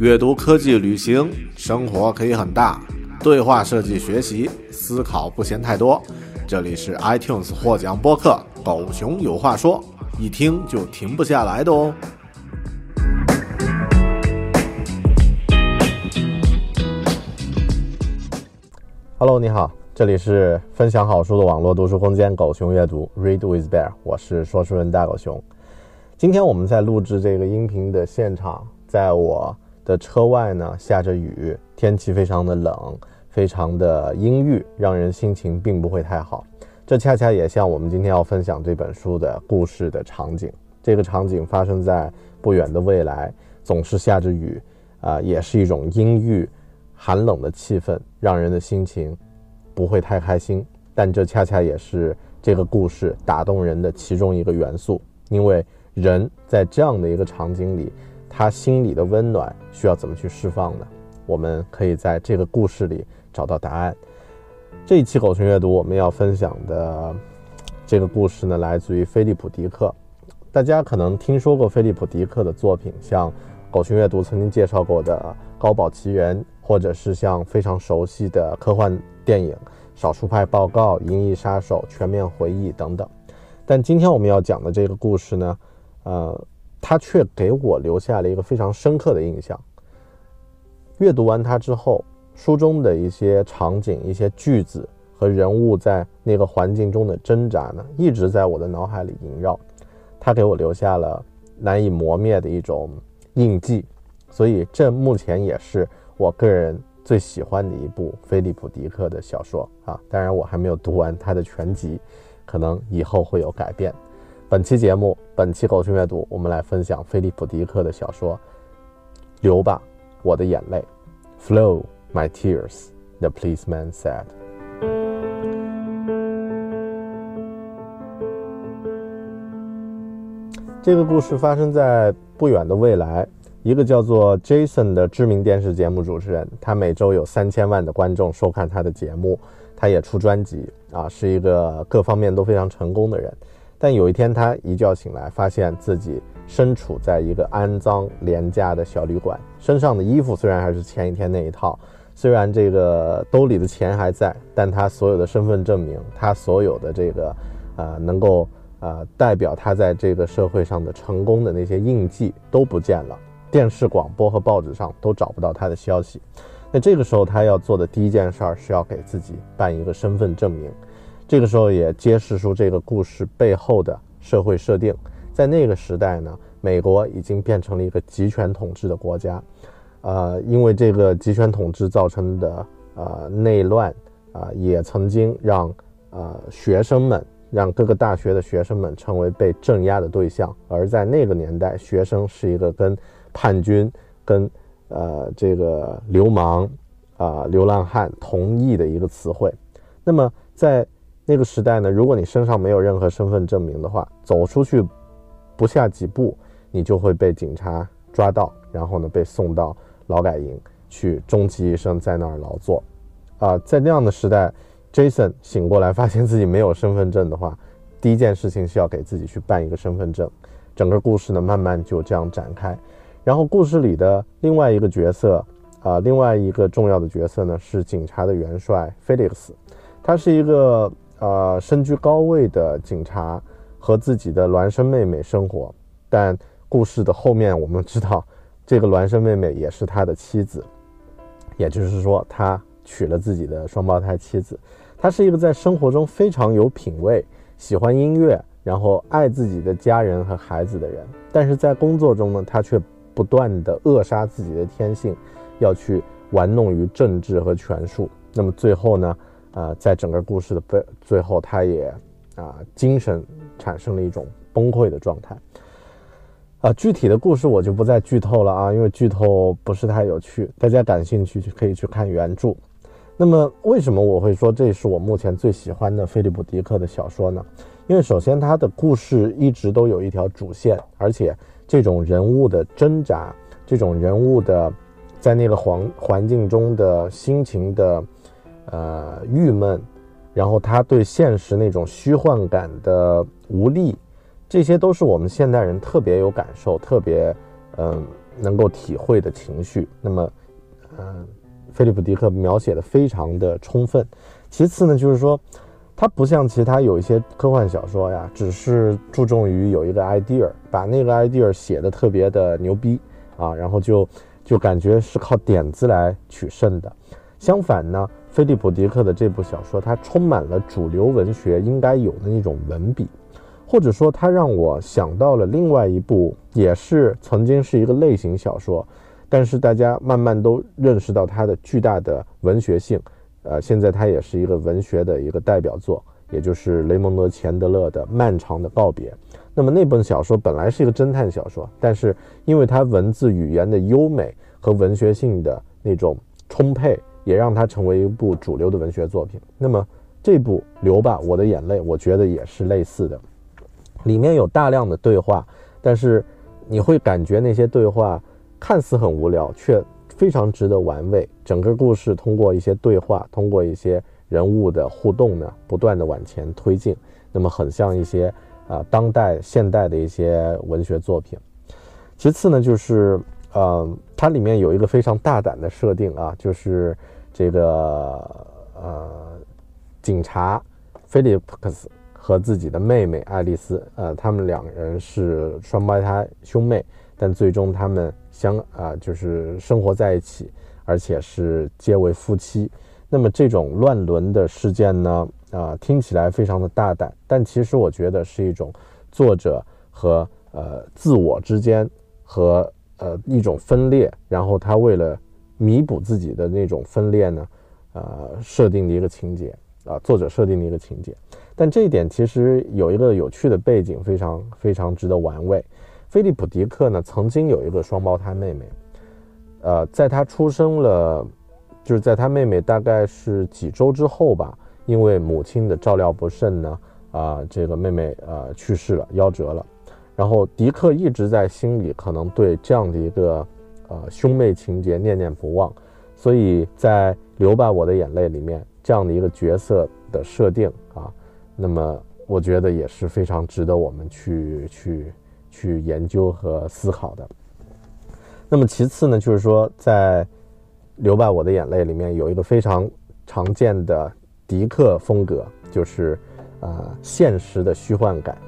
阅读、科技、旅行，生活可以很大。对话设计、学习、思考不嫌太多。这里是 iTunes 获奖播客《狗熊有话说》，一听就停不下来的哦。Hello，你好，这里是分享好书的网络读书空间——狗熊阅读 （Read with Bear），我是说书人大狗熊。今天我们在录制这个音频的现场，在我。的车外呢，下着雨，天气非常的冷，非常的阴郁，让人心情并不会太好。这恰恰也像我们今天要分享这本书的故事的场景。这个场景发生在不远的未来，总是下着雨，啊，也是一种阴郁、寒冷的气氛，让人的心情不会太开心。但这恰恰也是这个故事打动人的其中一个元素，因为人在这样的一个场景里。他心里的温暖需要怎么去释放呢？我们可以在这个故事里找到答案。这一期狗熊阅读我们要分享的这个故事呢，来自于菲利普·迪克。大家可能听说过菲利普·迪克的作品，像狗熊阅读曾经介绍过的《高堡奇缘》，或者是像非常熟悉的科幻电影《少数派报告》《银翼杀手》《全面回忆》等等。但今天我们要讲的这个故事呢，呃。他却给我留下了一个非常深刻的印象。阅读完它之后，书中的一些场景、一些句子和人物在那个环境中的挣扎呢，一直在我的脑海里萦绕。他给我留下了难以磨灭的一种印记，所以这目前也是我个人最喜欢的一部菲利普·迪克的小说啊。当然，我还没有读完他的全集，可能以后会有改变。本期节目，本期狗熊阅读，我们来分享菲利普·迪克的小说《流吧，我的眼泪》，Flow my tears，the policeman said。这个故事发生在不远的未来，一个叫做 Jason 的知名电视节目主持人，他每周有三千万的观众收看他的节目，他也出专辑啊，是一个各方面都非常成功的人。但有一天，他一觉醒来，发现自己身处在一个肮脏廉价的小旅馆，身上的衣服虽然还是前一天那一套，虽然这个兜里的钱还在，但他所有的身份证明，他所有的这个，呃，能够呃代表他在这个社会上的成功的那些印记都不见了，电视、广播和报纸上都找不到他的消息。那这个时候，他要做的第一件事儿是要给自己办一个身份证明。这个时候也揭示出这个故事背后的社会设定，在那个时代呢，美国已经变成了一个集权统治的国家，呃，因为这个集权统治造成的呃内乱啊，也曾经让呃学生们，让各个大学的学生们成为被镇压的对象，而在那个年代，学生是一个跟叛军、跟呃这个流氓啊、流浪汉同义的一个词汇，那么在那个时代呢，如果你身上没有任何身份证明的话，走出去不下几步，你就会被警察抓到，然后呢被送到劳改营去，终其一生在那儿劳作。啊，在那样的时代，Jason 醒过来发现自己没有身份证的话，第一件事情是要给自己去办一个身份证。整个故事呢，慢慢就这样展开。然后故事里的另外一个角色，啊，另外一个重要的角色呢，是警察的元帅 Felix，他是一个。呃，身居高位的警察和自己的孪生妹妹生活，但故事的后面我们知道，这个孪生妹妹也是他的妻子，也就是说，他娶了自己的双胞胎妻子。他是一个在生活中非常有品味、喜欢音乐，然后爱自己的家人和孩子的人。但是在工作中呢，他却不断的扼杀自己的天性，要去玩弄于政治和权术。那么最后呢？呃，在整个故事的背最后，他也啊精神产生了一种崩溃的状态。啊，具体的故事我就不再剧透了啊，因为剧透不是太有趣。大家感兴趣就可以去看原著。那么，为什么我会说这是我目前最喜欢的菲利普·迪克的小说呢？因为首先，他的故事一直都有一条主线，而且这种人物的挣扎，这种人物的在那个环环境中的心情的。呃，郁闷，然后他对现实那种虚幻感的无力，这些都是我们现代人特别有感受、特别嗯能够体会的情绪。那么，嗯，菲利普·迪克描写的非常的充分。其次呢，就是说，他不像其他有一些科幻小说呀，只是注重于有一个 idea，把那个 idea 写的特别的牛逼啊，然后就就感觉是靠点子来取胜的。相反呢，菲利普·迪克的这部小说，它充满了主流文学应该有的那种文笔，或者说，它让我想到了另外一部，也是曾经是一个类型小说，但是大家慢慢都认识到它的巨大的文学性。呃，现在它也是一个文学的一个代表作，也就是雷蒙德·钱德勒的《漫长的告别》。那么那本小说本来是一个侦探小说，但是因为它文字语言的优美和文学性的那种充沛，也让它成为一部主流的文学作品。那么这部《流吧，我的眼泪》，我觉得也是类似的，里面有大量的对话，但是你会感觉那些对话看似很无聊，却。非常值得玩味。整个故事通过一些对话，通过一些人物的互动呢，不断的往前推进。那么很像一些啊当代现代的一些文学作品。其次呢，就是呃，它里面有一个非常大胆的设定啊，就是这个呃警察菲利普克斯和自己的妹妹爱丽丝，呃，他们两人是双胞胎兄妹，但最终他们。相啊，就是生活在一起，而且是结为夫妻。那么这种乱伦的事件呢，啊，听起来非常的大胆，但其实我觉得是一种作者和呃自我之间和呃一种分裂，然后他为了弥补自己的那种分裂呢，呃，设定的一个情节啊，作者设定的一个情节。但这一点其实有一个有趣的背景，非常非常值得玩味。菲利普·迪克呢，曾经有一个双胞胎妹妹，呃，在他出生了，就是在他妹妹大概是几周之后吧，因为母亲的照料不慎呢，啊，这个妹妹呃去世了，夭折了。然后迪克一直在心里可能对这样的一个呃兄妹情节念念不忘，所以在《流吧我的眼泪》里面这样的一个角色的设定啊，那么我觉得也是非常值得我们去去。去研究和思考的。那么其次呢，就是说，在《流吧我的眼泪》里面有一个非常常见的迪克风格，就是呃现实的虚幻感。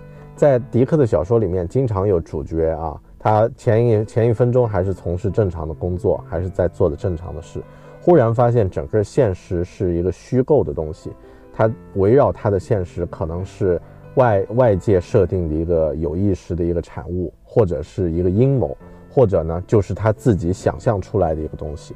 在迪克的小说里面，经常有主角啊，他前一前一分钟还是从事正常的工作，还是在做的正常的事，忽然发现整个现实是一个虚构的东西，他围绕他的现实可能是。外外界设定的一个有意识的一个产物，或者是一个阴谋，或者呢，就是他自己想象出来的一个东西。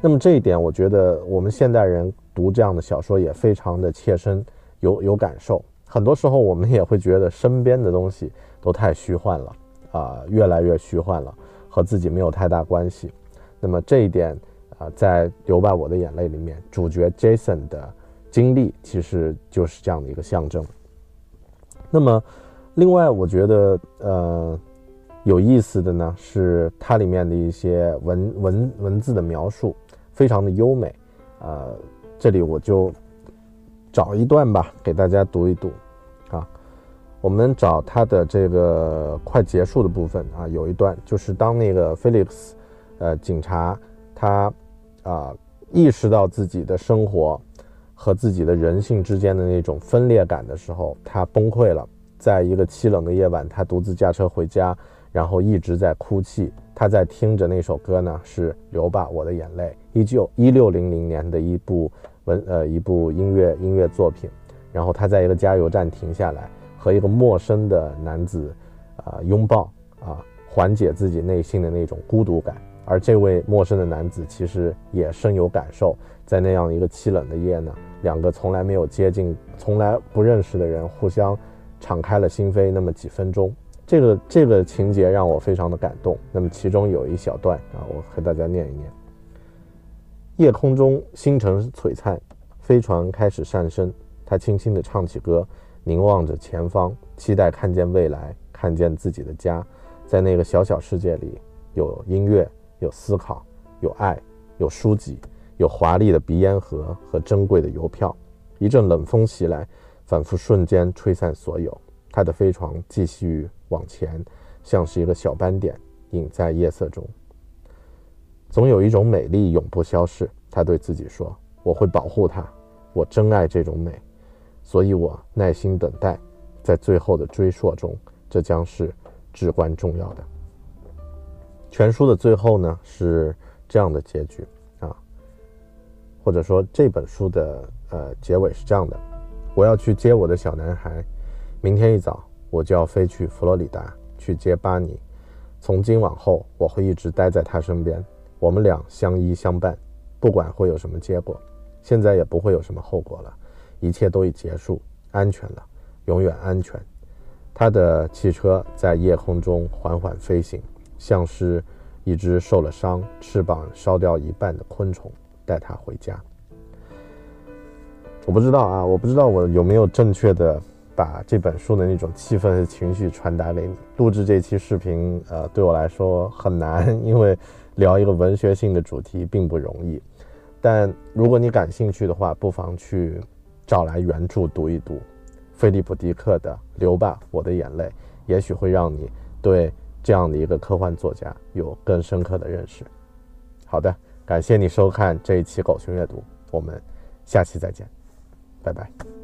那么这一点，我觉得我们现代人读这样的小说也非常的切身有有感受。很多时候，我们也会觉得身边的东西都太虚幻了啊，越来越虚幻了，和自己没有太大关系。那么这一点啊，在《流吧我的眼泪》里面，主角 Jason 的经历其实就是这样的一个象征。那么，另外我觉得呃有意思的呢是它里面的一些文文文字的描述非常的优美，呃，这里我就找一段吧给大家读一读啊。我们找他的这个快结束的部分啊，有一段就是当那个 Felix 呃警察他啊意识到自己的生活。和自己的人性之间的那种分裂感的时候，他崩溃了。在一个凄冷的夜晚，他独自驾车回家，然后一直在哭泣。他在听着那首歌呢，是《流吧，我的眼泪》，依旧一六零零年的一部文呃一部音乐音乐作品。然后他在一个加油站停下来，和一个陌生的男子啊拥抱啊，缓解自己内心的那种孤独感。而这位陌生的男子其实也深有感受，在那样一个凄冷的夜呢。两个从来没有接近、从来不认识的人，互相敞开了心扉，那么几分钟，这个这个情节让我非常的感动。那么其中有一小段啊，我和大家念一念：夜空中星辰璀璨，飞船开始上升，他轻轻地唱起歌，凝望着前方，期待看见未来，看见自己的家。在那个小小世界里，有音乐，有思考，有爱，有书籍。有华丽的鼻烟盒和珍贵的邮票，一阵冷风袭来，仿佛瞬间吹散所有。他的飞船继续往前，像是一个小斑点，隐在夜色中。总有一种美丽永不消逝。他对自己说：“我会保护它，我珍爱这种美，所以我耐心等待，在最后的追溯中，这将是至关重要的。”全书的最后呢是这样的结局啊，或者说这本书的呃结尾是这样的：我要去接我的小男孩，明天一早我就要飞去佛罗里达去接巴尼，从今往后我会一直待在他身边，我们俩相依相伴，不管会有什么结果，现在也不会有什么后果了，一切都已结束，安全了，永远安全。他的汽车在夜空中缓缓飞行。像是一只受了伤、翅膀烧掉一半的昆虫，带他回家。我不知道啊，我不知道我有没有正确的把这本书的那种气氛和情绪传达给你。录制这期视频，呃，对我来说很难，因为聊一个文学性的主题并不容易。但如果你感兴趣的话，不妨去找来原著读一读，菲利普·迪克的《流吧，我的眼泪》，也许会让你对。这样的一个科幻作家有更深刻的认识。好的，感谢你收看这一期狗熊阅读，我们下期再见，拜拜。